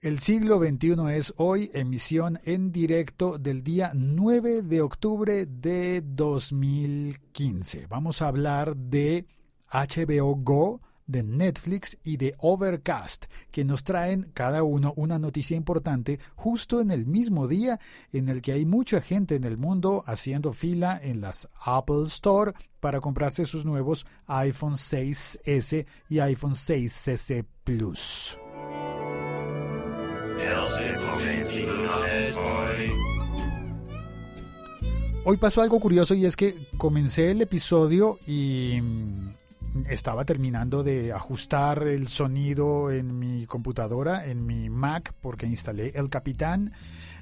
El siglo XXI es hoy emisión en directo del día 9 de octubre de 2015. Vamos a hablar de HBO Go, de Netflix y de Overcast, que nos traen cada uno una noticia importante justo en el mismo día en el que hay mucha gente en el mundo haciendo fila en las Apple Store para comprarse sus nuevos iPhone 6S y iPhone 6S Plus. Hoy pasó algo curioso y es que comencé el episodio y estaba terminando de ajustar el sonido en mi computadora, en mi Mac, porque instalé el Capitán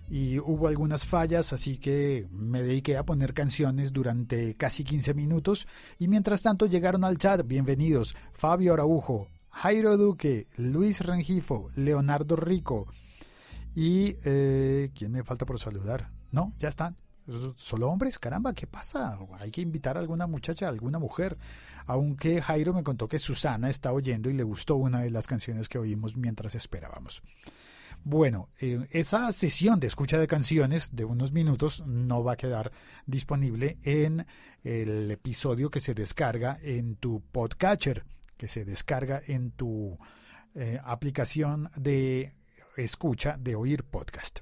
y hubo algunas fallas, así que me dediqué a poner canciones durante casi 15 minutos y mientras tanto llegaron al chat, bienvenidos, Fabio Araujo, Jairo Duque, Luis Rengifo, Leonardo Rico, y eh, ¿quién me falta por saludar? No, ya están. Solo hombres, caramba, ¿qué pasa? Hay que invitar a alguna muchacha, a alguna mujer. Aunque Jairo me contó que Susana está oyendo y le gustó una de las canciones que oímos mientras esperábamos. Bueno, eh, esa sesión de escucha de canciones de unos minutos no va a quedar disponible en el episodio que se descarga en tu podcatcher, que se descarga en tu eh, aplicación de escucha de oír podcast.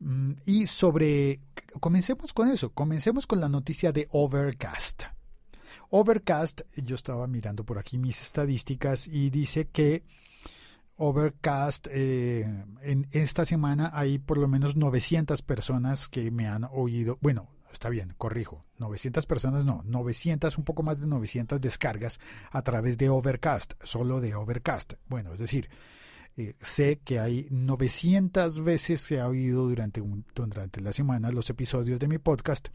Mm, y sobre, comencemos con eso, comencemos con la noticia de Overcast. Overcast, yo estaba mirando por aquí mis estadísticas y dice que Overcast, eh, en esta semana hay por lo menos 900 personas que me han oído, bueno, está bien, corrijo, 900 personas no, 900, un poco más de 900 descargas a través de Overcast, solo de Overcast. Bueno, es decir, eh, sé que hay 900 veces que ha oído durante, durante la semana los episodios de mi podcast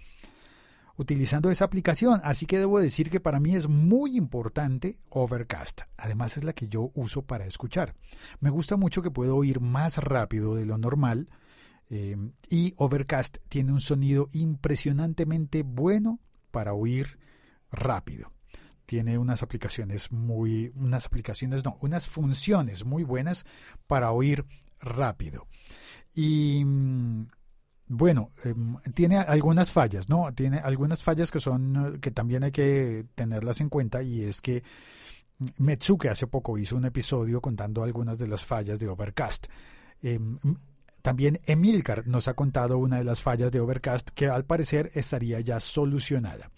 utilizando esa aplicación, así que debo decir que para mí es muy importante Overcast. Además es la que yo uso para escuchar. Me gusta mucho que puedo oír más rápido de lo normal eh, y Overcast tiene un sonido impresionantemente bueno para oír rápido tiene unas aplicaciones muy, unas aplicaciones, no, unas funciones muy buenas para oír rápido. Y mm, bueno, em, tiene algunas fallas, ¿no? Tiene algunas fallas que son, que también hay que tenerlas en cuenta y es que Metsuke hace poco hizo un episodio contando algunas de las fallas de Overcast. Em, también Emilcar nos ha contado una de las fallas de Overcast que al parecer estaría ya solucionada.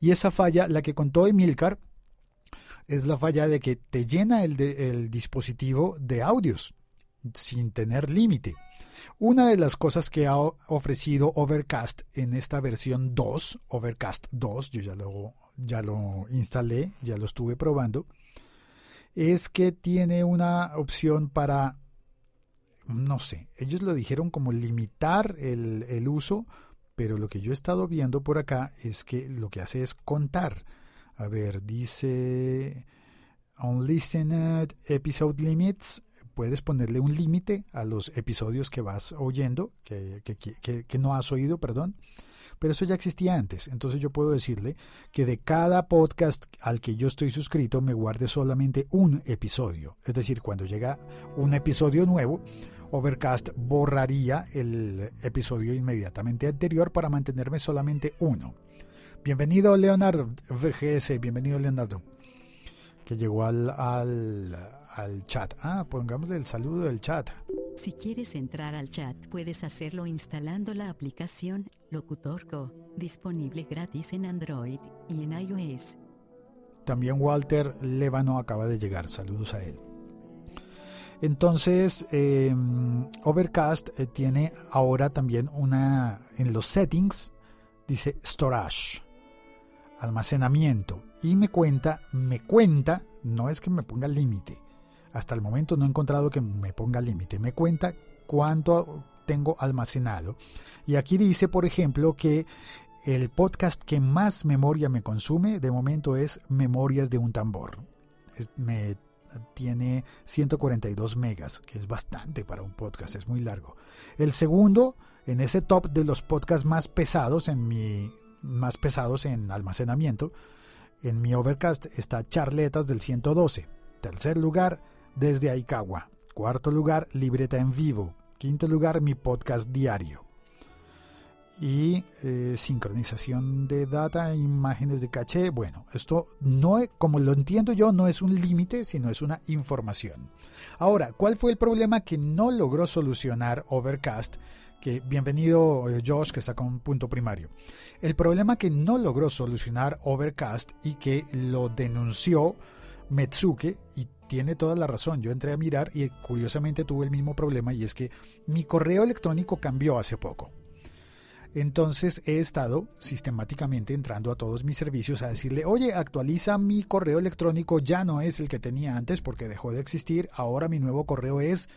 Y esa falla, la que contó Emilcar, es la falla de que te llena el, dispositivo de audios sin tener límite. Una de las cosas que ha ofrecido Overcast en esta versión 2, Overcast 2, yo ya ya lo instalé, ya lo estuve probando, es que tiene una opción para no sé, ellos lo dijeron como limitar el, uso, pero lo que yo he estado viendo por acá es que lo que hace es contar. A ver, dice Unlistened Episode Limits. Puedes ponerle un límite a los episodios que vas oyendo, que, que, que, no has oído, perdón. Pero eso ya existía antes. Entonces yo puedo decirle que de cada podcast al que yo estoy suscrito me guarde solamente un episodio. Es decir, cuando llega un episodio nuevo, Overcast borraría el episodio inmediatamente anterior para mantenerme solamente uno. Bienvenido Leonardo, VGS, bienvenido Leonardo, que llegó al, al, chat. Ah, pongámosle el saludo del chat. Si quieres entrar al chat, puedes hacerlo instalando la aplicación Locutorco, disponible gratis en Android y en iOS. También Walter Levano acaba de llegar, saludos a él. Entonces, em, Overcast eh, tiene ahora también una, en los settings, dice storage, almacenamiento. Y me cuenta, me cuenta, no es que me ponga límite. Hasta el momento no he encontrado que me ponga límite. Me cuenta cuánto tengo almacenado. Y aquí dice, por ejemplo, que el podcast que más memoria me consume de momento es Memorias de un tambor. me tiene 142 megas, que es bastante para un podcast, es muy largo. El segundo, en ese top de los podcasts más pesados, en mi más pesados en almacenamiento, en mi Overcast está Charletas del 112. Tercer lugar, desde Aikawa, Cuarto lugar, libreta en vivo. Quinto lugar, mi podcast diario. Y eh, sincronización de data, imágenes de caché. Bueno, esto no, como lo entiendo yo, no es un límite, sino es una información. Ahora, ¿cuál fue el problema que no logró solucionar Overcast? Que bienvenido eh, Josh, que está con punto primario. El problema que no logró solucionar Overcast y que lo denunció Metsuke y tiene toda la razón. Yo entré a mirar y curiosamente tuve el mismo problema y es que mi correo electrónico cambió hace poco. Entonces he estado sistemáticamente entrando a todos mis servicios a decirle, oye, actualiza mi correo electrónico, ya no es el que tenía antes porque dejó de existir, ahora mi nuevo correo es...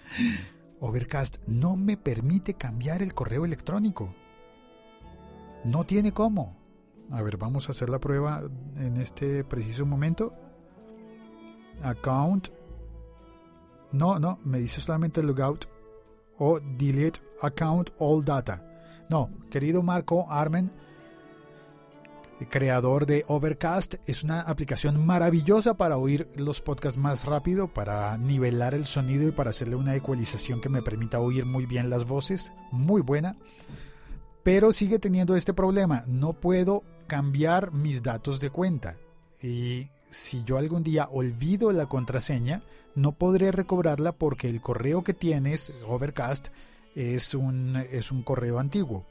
Overcast no me permite cambiar el correo electrónico. No tiene cómo. A ver, vamos a hacer la prueba en este preciso momento account. No, no, me dice solamente logout o delete account all data. No, querido Marco Armen, creador de Overcast, es una aplicación maravillosa para oír los podcasts más rápido, para nivelar el sonido y para hacerle una ecualización que me permita oír muy bien las voces. Muy buena. Pero sigue teniendo este problema. No puedo cambiar mis datos de cuenta. Y si yo algún día olvido la contraseña, no podré recobrarla porque el correo que tienes, Overcast, es un, es un correo antiguo.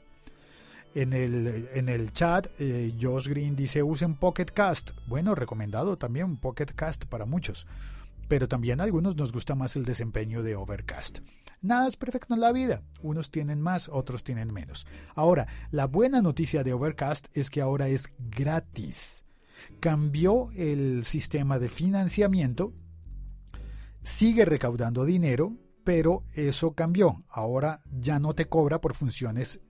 En el, en el chat, eh, Josh Green dice usen Pocket Cast. Bueno, recomendado también Pocket Cast para muchos. Pero también a algunos nos gusta más el desempeño de Overcast. Nada es perfecto en la vida. Unos tienen más, otros tienen menos. Ahora, la buena noticia de Overcast es que ahora es gratis cambió el sistema de financiamiento, sigue recaudando dinero, pero eso cambió. Ahora ya no te cobra por funciones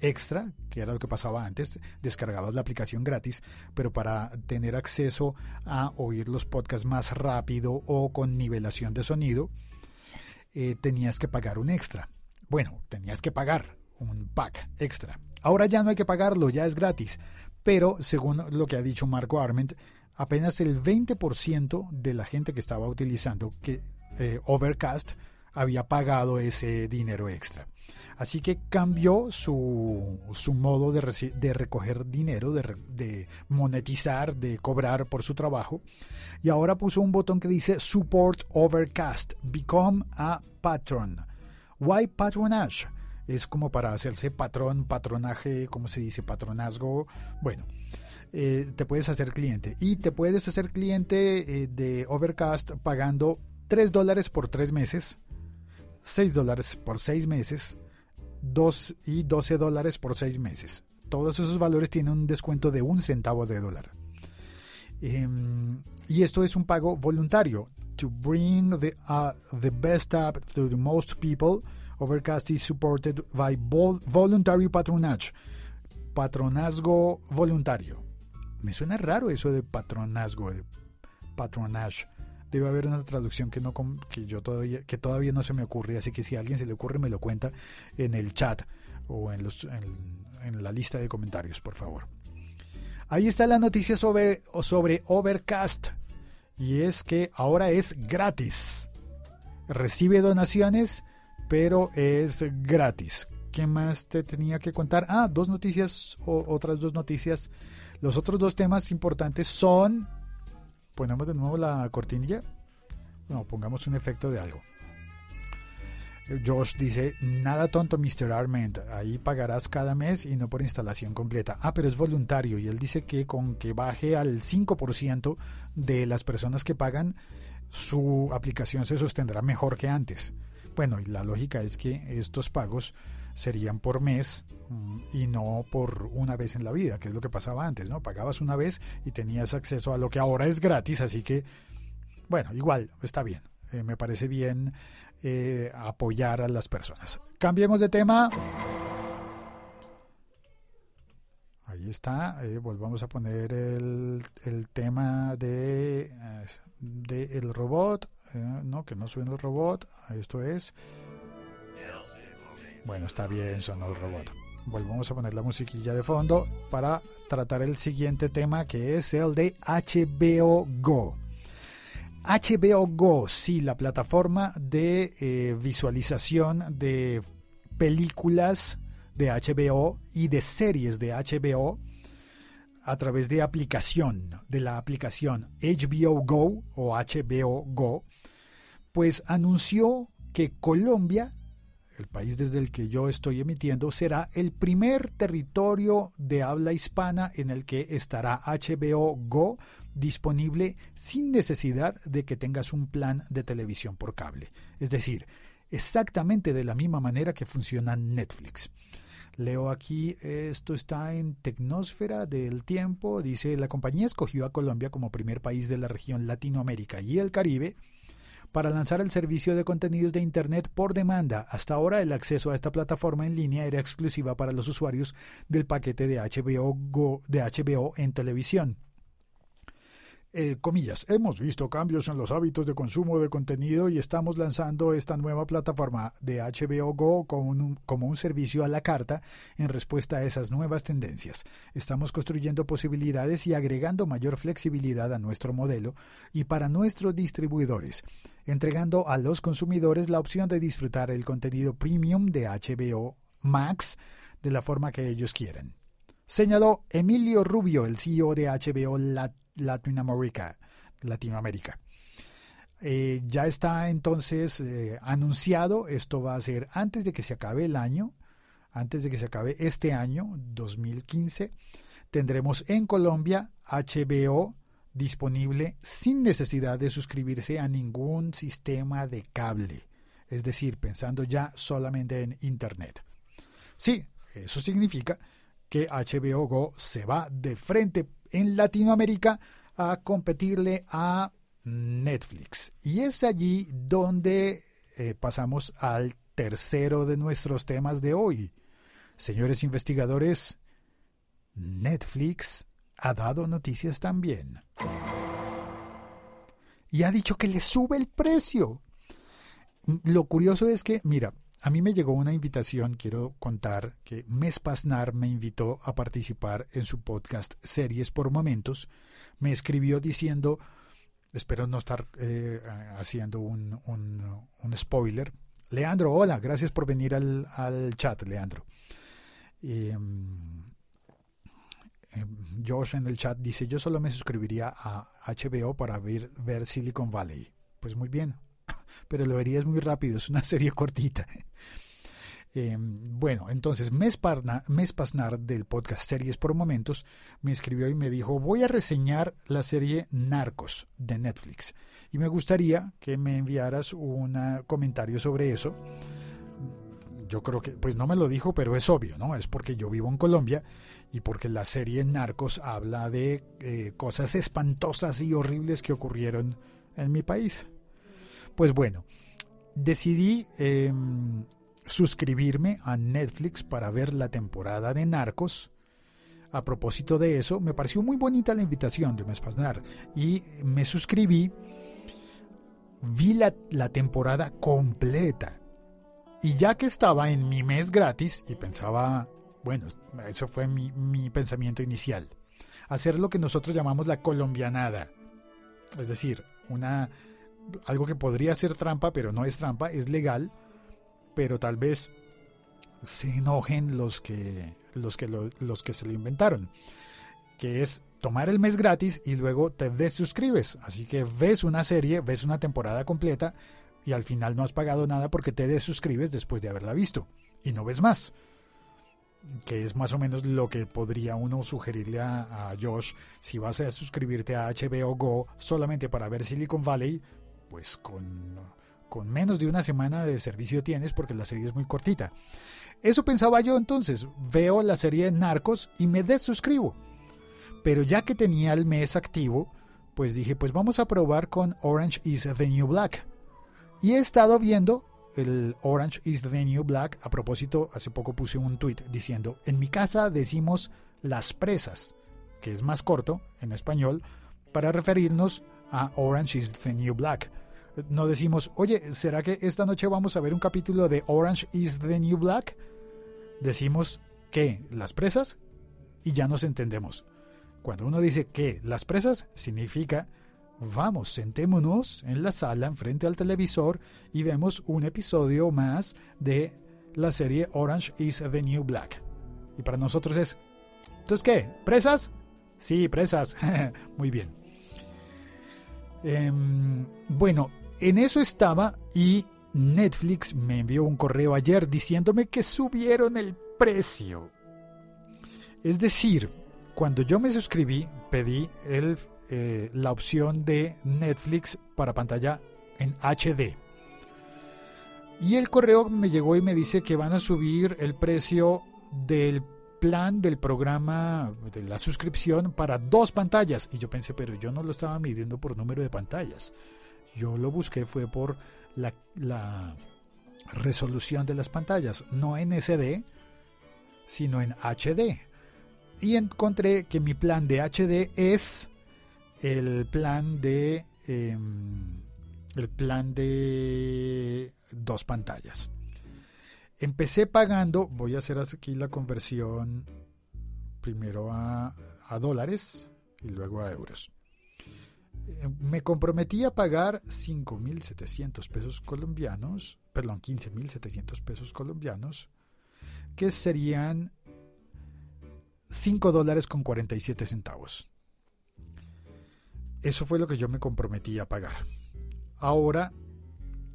extra, que era lo que pasaba antes, descargabas la aplicación gratis, pero para tener acceso a oír los podcasts más rápido o con nivelación de sonido, eh, tenías que pagar un extra. Bueno, tenías que pagar un pack extra. Ahora ya no hay que pagarlo, ya es gratis pero según lo que ha dicho Marco Arment, apenas el 20% de la gente que estaba utilizando que eh, Overcast había pagado ese dinero extra. Así que cambió su, su modo de, de, recoger dinero, de, de, monetizar, de cobrar por su trabajo. Y ahora puso un botón que dice Support Overcast, Become a Patron. Why Patronage? es como para hacerse patrón, patronaje, ¿cómo se dice? Patronazgo. Bueno, eh, te puedes hacer cliente. Y te puedes hacer cliente eh, de Overcast pagando 3 dólares por 3 meses, 6 dólares por 6 meses, 2 y 12 dólares por 6 meses. Todos esos valores tienen un descuento de un centavo de dólar. Em, y esto es un pago voluntario. To bring the, uh, the best app to the most people Overcast is supported by voluntary patronage. Patronazgo voluntario. Me suena raro eso de patronazgo, de patronage. Debe haber una traducción que no que yo todavía que todavía no se me ocurre, así que si a alguien se le ocurre me lo cuenta en el chat o en, los, en, la lista de comentarios, por favor. Ahí está la noticia sobre, sobre Overcast y es que ahora es gratis. Recibe donaciones pero es gratis. ¿Qué más te tenía que contar? Ah, dos noticias, o otras dos noticias. Los otros dos temas importantes son... Ponemos de nuevo la cortinilla. No, pongamos un efecto de algo. Josh dice, nada tonto Mr. Arment, ahí pagarás cada mes y no por instalación completa. Ah, pero es voluntario y él dice que con que baje al 5% de las personas que pagan, su aplicación se sostendrá mejor que antes. Bueno, y la lógica es que estos pagos serían por mes mm, y no por una vez en la vida, que es lo que pasaba antes, ¿no? Pagabas una vez y tenías acceso a lo que ahora es gratis, así que, bueno, igual, está bien. Eh, me parece bien eh, apoyar a las personas. Cambiemos de tema. Ahí está, eh, volvamos a poner el, tema de, de el robot. Eh, no, que no suena el robot. Esto es. Bueno, está bien, sonó el robot. Volvemos a poner la musiquilla de fondo para tratar el siguiente tema que es el de HBO Go. HBO Go, sí, la plataforma de eh, visualización de películas de HBO y de series de HBO a través de aplicación, de la aplicación HBO Go o HBO Go, pues anunció que Colombia, el país desde el que yo estoy emitiendo, será el primer territorio de habla hispana en el que estará HBO Go disponible sin necesidad de que tengas un plan de televisión por cable. Es decir, exactamente de la misma manera que funciona Netflix. Leo aquí, esto está en Tecnosfera del Tiempo, dice, la compañía escogió a Colombia como primer país de la región Latinoamérica y el Caribe para lanzar el servicio de contenidos de Internet por demanda. Hasta ahora el acceso a esta plataforma en línea era exclusiva para los usuarios del paquete de HBO, Go, de HBO en televisión. Eh, comillas, hemos visto cambios en los hábitos de consumo de contenido y estamos lanzando esta nueva plataforma de HBO Go como un, servicio a la carta en respuesta a esas nuevas tendencias. Estamos construyendo posibilidades y agregando mayor flexibilidad a nuestro modelo y para nuestros distribuidores, entregando a los consumidores la opción de disfrutar el contenido premium de HBO Max de la forma que ellos quieren. Señaló Emilio Rubio, el CEO de HBO Lat Latinoamérica. Latinoamérica. Eh, ya está entonces eh, anunciado, esto va a ser antes de que se acabe el año, antes de que se acabe este año, 2015, tendremos en Colombia HBO disponible sin necesidad de suscribirse a ningún sistema de cable, es decir, pensando ya solamente en Internet. Sí, eso significa que HBO Go se va de frente en Latinoamérica a competirle a Netflix. Y es allí donde eh, pasamos al tercero de nuestros temas de hoy. Señores investigadores, Netflix ha dado noticias también. Y ha dicho que le sube el precio. Lo curioso es que, mira, a mí me llegó una invitación, quiero contar que Mes Pasnar me invitó a participar en su podcast Series por Momentos. Me escribió diciendo, espero no estar eh, haciendo un, un, spoiler. Leandro, hola, gracias por venir al, al chat, Leandro. Em, Josh en el chat dice, yo solo me suscribiría a HBO para ver Silicon Valley. Pues muy bien, pero lo verías muy rápido, es una serie cortita. Eh, bueno, entonces Mes, Pasnar del podcast Series por Momentos me escribió y me dijo, voy a reseñar la serie Narcos de Netflix y me gustaría que me enviaras un comentario sobre eso. Yo creo que, pues no me lo dijo, pero es obvio, ¿no? Es porque yo vivo en Colombia y porque la serie Narcos habla de eh, cosas espantosas y horribles que ocurrieron en mi país. Pues bueno, decidí em, suscribirme a Netflix para ver la temporada de Narcos. A propósito de eso, me pareció muy bonita la invitación de Mespasnar y me suscribí. Vi la, la temporada completa. Y ya que estaba en mi mes gratis y pensaba, bueno, eso fue mi, mi pensamiento inicial, hacer lo que nosotros llamamos la colombianada. Es decir, una algo que podría ser trampa, pero no es trampa, es legal, pero tal vez se enojen los que, los que, los que se lo inventaron, que es tomar el mes gratis y luego te desuscribes. Así que ves una serie, ves una temporada completa y al final no has pagado nada porque te desuscribes después de haberla visto y no ves más. Que es más o menos lo que podría uno sugerirle a, a Josh si vas a suscribirte a HBO Go solamente para ver Silicon Valley, pues con, con menos de una semana de servicio tienes porque la serie es muy cortita. Eso pensaba yo entonces, veo la serie de Narcos y me desuscribo. Pero ya que tenía el mes activo, pues dije, pues vamos a probar con Orange is the New Black. Y he estado viendo el Orange is the New Black. A propósito, hace poco puse un tweet diciendo, en mi casa decimos las presas, que es más corto en español, para referirnos a Orange is the New Black. No decimos, oye, ¿será que esta noche vamos a ver un capítulo de Orange is the New Black? Decimos que las presas y ya nos entendemos. Cuando uno dice que las presas significa vamos, sentémonos en la sala enfrente al televisor y vemos un episodio más de la serie Orange is the New Black. Y para nosotros es, ¿entonces qué? ¿Presas? Sí, presas. Muy bien. Em, bueno, en eso estaba y Netflix me envió un correo ayer diciéndome que subieron el precio. Es decir, cuando yo me suscribí, pedí el, eh, la opción de Netflix para pantalla en HD. Y el correo me llegó y me dice que van a subir el precio del plan del programa de la suscripción para dos pantallas. Y yo pensé, pero yo no lo estaba midiendo por número de pantallas. Yo lo busqué fue por la, resolución de las pantallas, no en SD, sino en HD. Y encontré que mi plan de HD es el plan de em, el plan de dos pantallas. Empecé pagando, voy a hacer aquí la conversión primero a, dólares y luego a euros. Eh, me comprometí a pagar 5.700 pesos colombianos, perdón, 15.700 pesos colombianos, que serían 5 dólares con 47 centavos. Eso fue lo que yo me comprometí a pagar. Ahora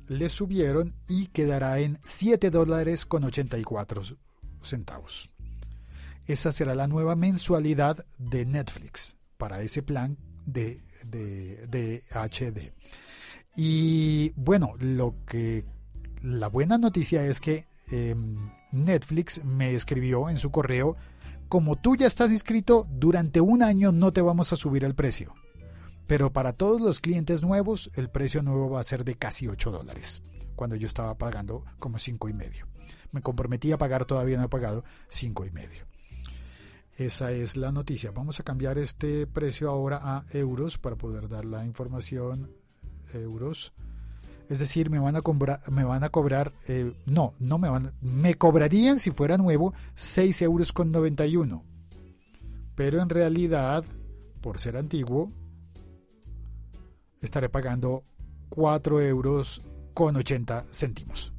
le subieron y quedará en 7 dólares con 84 centavos. Esa será la nueva mensualidad de Netflix para ese plan de, de, HD. Y bueno, lo que la buena noticia es que em, Netflix me escribió en su correo, como tú ya estás inscrito, durante un año no te vamos a subir el precio. Pero para todos los clientes nuevos, el precio nuevo va a ser de casi 8 dólares, cuando yo estaba pagando como 5 y medio. Me comprometí a pagar, todavía no he pagado 5 y medio. Esa es la noticia. Vamos a cambiar este precio ahora a euros para poder dar la información euros. Es decir, me van a cobrar, me van a cobrar, eh, no, no me van, me cobrarían si fuera nuevo 6 euros con 91. Pero en realidad, por ser antiguo, estaré pagando 4 euros con 80 céntimos.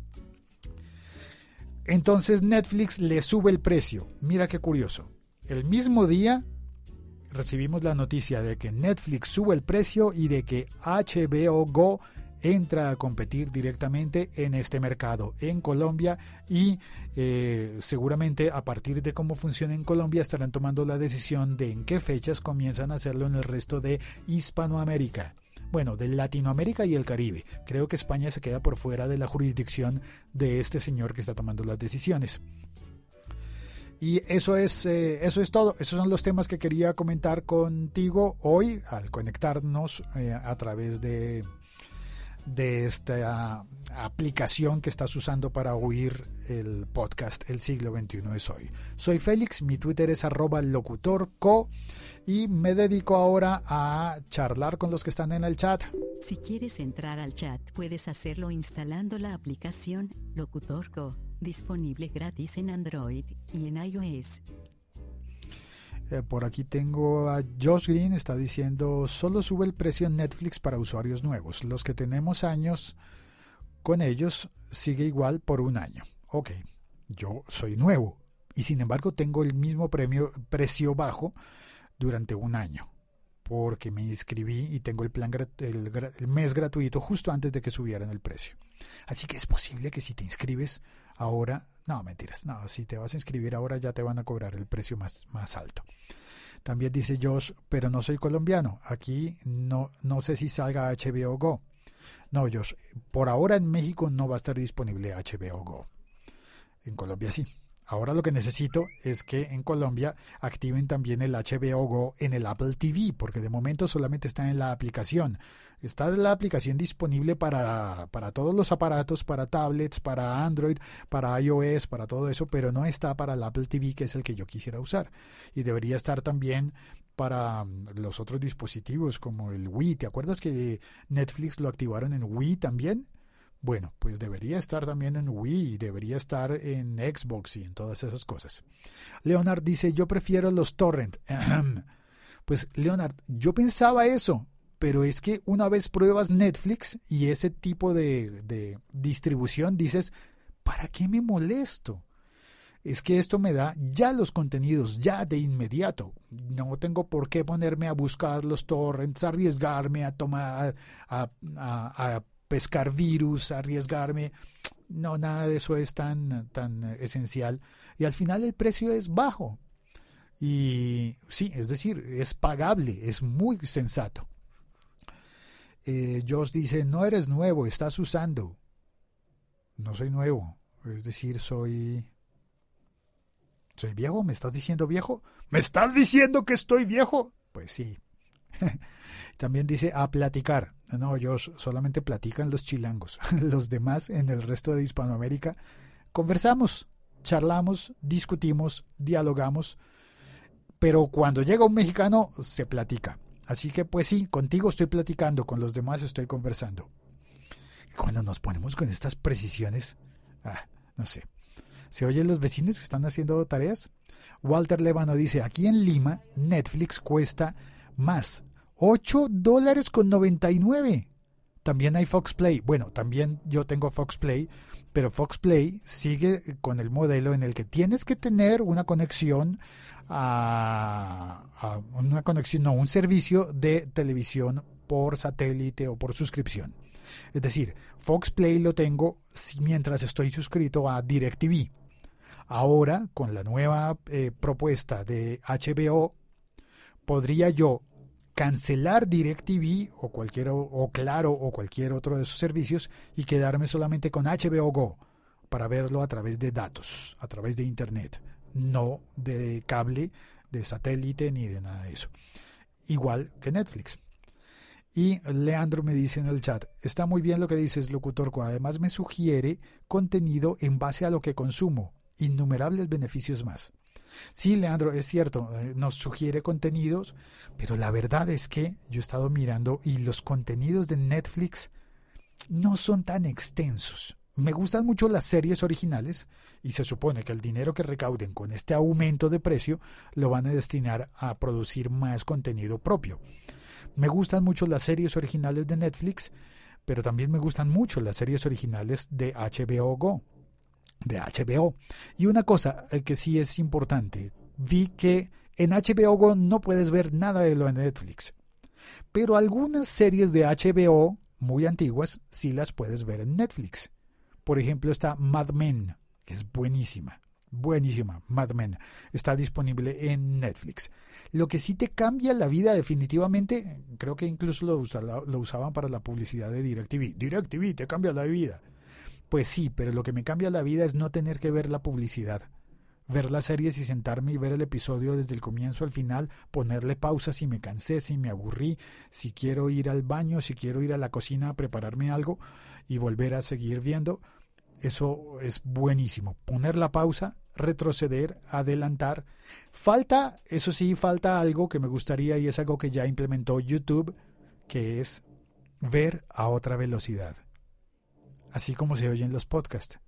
Entonces Netflix le sube el precio. Mira qué curioso. El mismo día recibimos la noticia de que Netflix sube el precio y de que HBO Go entra a competir directamente en este mercado en Colombia y eh, seguramente a partir de cómo funciona en Colombia estarán tomando la decisión de en qué fechas comienzan a hacerlo en el resto de Hispanoamérica. Bueno, de Latinoamérica y el Caribe. Creo que España se queda por fuera de la jurisdicción de este señor que está tomando las decisiones. Y eso es, eh, eso es todo. Esos son los temas que quería comentar contigo hoy al conectarnos eh, a través de de esta aplicación que estás usando para oír el podcast El siglo XXI es hoy. Soy Félix, mi Twitter es arroba locutorco y me dedico ahora a charlar con los que están en el chat. Si quieres entrar al chat, puedes hacerlo instalando la aplicación Locutorco, disponible gratis en Android y en iOS. Eh, por aquí tengo a Josh Green, está diciendo, solo sube el precio en Netflix para usuarios nuevos. Los que tenemos años con ellos sigue igual por un año. Ok, yo soy nuevo y sin embargo tengo el mismo premio, precio bajo durante un año porque me inscribí y tengo el plan el, el mes gratuito justo antes de que subieran el precio. Así que es posible que si te inscribes ahora no, mentiras. No, si te vas a inscribir ahora ya te van a cobrar el precio más, más alto. También dice Josh, pero no soy colombiano. Aquí no, no sé si salga HBO Go. No, Josh, por ahora en México no va a estar disponible HBO Go. En Colombia sí. Ahora lo que necesito es que en Colombia activen también el HBO Go en el Apple TV, porque de momento solamente está en la aplicación. Está la aplicación disponible para, para todos los aparatos, para tablets, para Android, para iOS, para todo eso, pero no está para el Apple TV, que es el que yo quisiera usar. Y debería estar también para mm, los otros dispositivos como el Wii. ¿Te acuerdas que Netflix lo activaron en Wii también? Bueno, pues debería estar también en Wii, debería estar en Xbox y en todas esas cosas. Leonard dice, yo prefiero los torrent. pues Leonard, yo pensaba eso, pero es que una vez pruebas Netflix y ese tipo de, distribución, dices, ¿para qué me molesto? es que esto me da ya los contenidos, ya de inmediato. No tengo por qué ponerme a buscar los torrents, arriesgarme a tomar, a, pescar virus, arriesgarme. No, nada de eso es tan, tan esencial. Y al final el precio es bajo. Y sí, es decir, es pagable, es muy sensato. Eh, Josh dice, no eres nuevo, estás usando. No soy nuevo, es decir, soy ¿Soy viejo? ¿Me estás diciendo viejo? ¿Me estás diciendo que estoy viejo? Pues sí. También dice a platicar. No, yo solamente platican los chilangos. Los demás en el resto de Hispanoamérica conversamos, charlamos, discutimos, dialogamos. Pero cuando llega un mexicano se platica. Así que pues sí, contigo estoy platicando, con los demás estoy conversando. cuando nos ponemos con estas precisiones, ah, no sé. ¿Se oyen los vecinos que están haciendo tareas? Walter Levano dice, aquí en Lima Netflix cuesta más 8 dólares con 99. También hay Fox Play. Bueno, también yo tengo Fox Play, pero Fox Play sigue con el modelo en el que tienes que tener una conexión a, una conexión, no, un servicio de televisión por satélite o por suscripción. Es decir, Fox Play lo tengo mientras estoy suscrito a DirecTV. Ahora, con la nueva eh, propuesta de HBO, podría yo cancelar DirecTV o cualquier o Claro o cualquier otro de sus servicios y quedarme solamente con HBO Go para verlo a través de datos, a través de internet, no de cable, de satélite ni de nada de eso. Igual que Netflix. Y Leandro me dice en el chat, está muy bien lo que dices, locutor, además me sugiere contenido en base a lo que consumo innumerables beneficios más. Sí, Leandro, es cierto, eh, nos sugiere contenidos, pero la verdad es que yo he estado mirando y los contenidos de Netflix no son tan extensos. Me gustan mucho las series originales y se supone que el dinero que recauden con este aumento de precio lo van a destinar a producir más contenido propio. Me gustan mucho las series originales de Netflix, pero también me gustan mucho las series originales de HBO Go de HBO. Y una cosa eh, que sí es importante, vi que en HBO Go no puedes ver nada de lo en Netflix. Pero algunas series de HBO muy antiguas sí las puedes ver en Netflix. Por ejemplo está Mad Men, que es buenísima. Buenísima, Mad Men. Está disponible en Netflix. Lo que sí te cambia la vida definitivamente, creo que incluso lo, lo usaban para la publicidad de DirecTV. DirecTV te cambia la vida. Pues sí, pero lo que me cambia la vida es no tener que ver la publicidad. Ver las series y sentarme y ver el episodio desde el comienzo al final, ponerle pausa si me cansé, si me aburrí, si quiero ir al baño, si quiero ir a la cocina a prepararme algo y volver a seguir viendo. Eso es buenísimo. Poner la pausa, retroceder, adelantar. Falta, eso sí, falta algo que me gustaría y es algo que ya implementó YouTube, que es ver a otra velocidad así como se oyen los podcasts.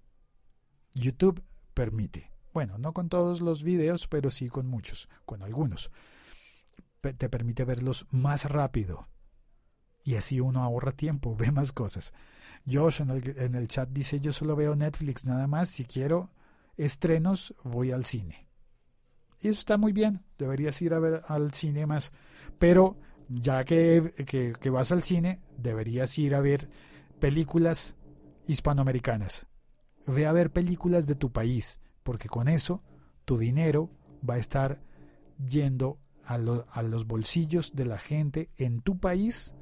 YouTube permite. Bueno, no con todos los videos, pero sí con muchos, con algunos. Te permite verlos más rápido. Y así uno ahorra tiempo, ve más cosas. Josh en el, en el chat dice, yo solo veo Netflix nada más. Si quiero estrenos, voy al cine. Y eso está muy bien. Deberías ir a ver al cine más. Pero ya que, que, que vas al cine, deberías ir a ver películas hispanoamericanas. Ve a ver películas de tu país, porque con eso tu dinero va a estar yendo a, los bolsillos de la gente en tu país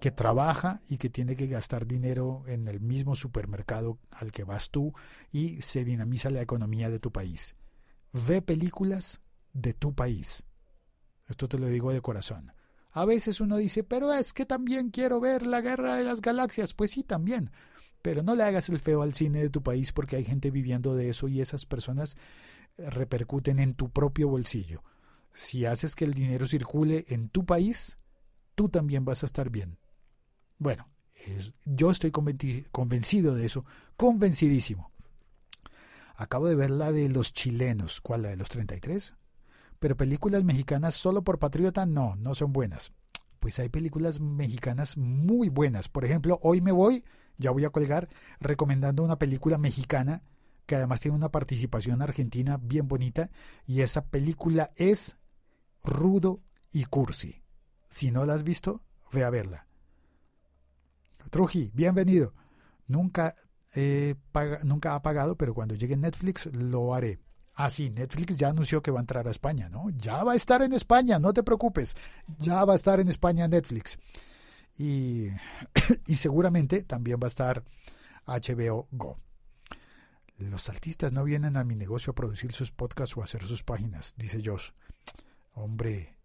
que trabaja y que tiene que gastar dinero en el mismo supermercado al que vas tú y se dinamiza la economía de tu país. Ve películas de tu país. Esto te lo digo de corazón. A veces uno dice, pero es que también quiero ver la guerra de las galaxias. Pues sí, también. Pero no le hagas el feo al cine de tu país porque hay gente viviendo de eso y esas personas eh, repercuten en tu propio bolsillo. Si haces que el dinero circule en tu país, tú también vas a estar bien. Bueno, yo estoy convencido de eso, convencidísimo. Acabo de ver la de los chilenos, ¿cuál la de los 33? Pero películas mexicanas solo por patriota no, no son buenas. pues hay películas mexicanas muy buenas. Por ejemplo, hoy me voy, ya voy a colgar, recomendando una película mexicana que además tiene una participación argentina bien bonita y esa película es Rudo y Cursi. Si no la has visto, ve a verla. Truji, bienvenido. Nunca, nunca ha pagado, pero cuando llegue Netflix lo haré. Ah, sí, Netflix ya anunció que va a entrar a España, ¿no? Ya va a estar en España, no te preocupes. Ya va a estar en España Netflix. Y, seguramente también va a estar HBO Go. Los artistas no vienen a mi negocio a producir sus podcasts o a hacer sus páginas, dice Josh. Hombre,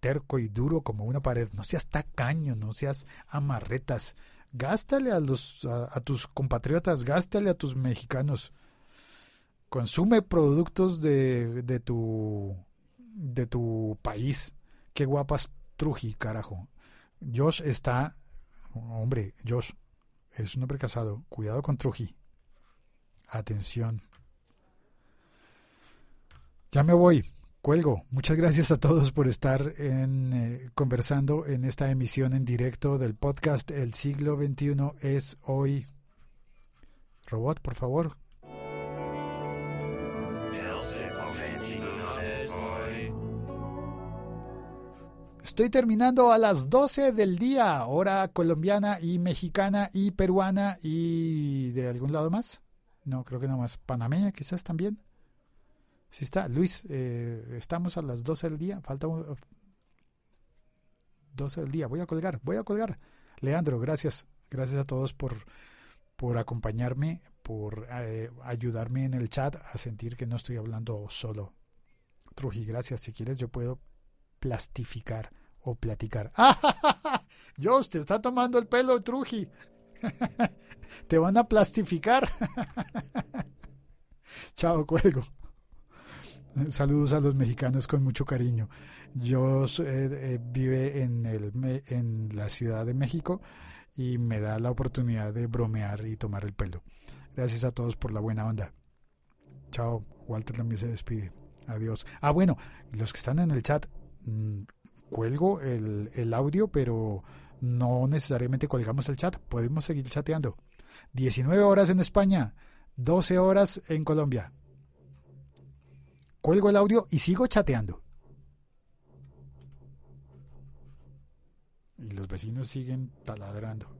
terco y duro como una pared. No seas tacaño, no seas amarretas. Gástale a, los, a tus compatriotas, gástale a tus mexicanos consume productos de, de, tu, de tu país. Qué guapas Truji, carajo. Josh está, hombre, Josh es un hombre casado. Cuidado con Truji. Atención. Ya me voy. Cuelgo. Muchas gracias a todos por estar en, eh, conversando en esta emisión en directo del podcast El siglo XXI es hoy. Robot, por favor, Estoy terminando a las 12 del día, hora colombiana y mexicana y peruana y de algún lado más. No, creo que nada más. Panameña quizás también. Sí está. Luis, eh, estamos a las 12 del día. Falta un, 12 del día. Voy a colgar, voy a colgar. Leandro, gracias. Gracias a todos por, por acompañarme, por eh, ayudarme en el chat a sentir que no estoy hablando solo. Truji, gracias. Si quieres, yo puedo plastificar o platicar. ¡Ah, te está tomando el pelo, Truji. te van a plastificar. Chao, cuelgo. Saludos a los mexicanos con mucho cariño. Yo eh, eh, vive en, el, en la Ciudad de México y me da la oportunidad de bromear y tomar el pelo. Gracias a todos por la buena onda. Chao, Walter también se despide. Adiós. Ah, bueno, los que están en el chat, mm, cuelgo el, el audio, pero no necesariamente colgamos el chat. Podemos seguir chateando. 19 horas en España, 12 horas en Colombia. Cuelgo el audio y sigo chateando. Y los vecinos siguen taladrando.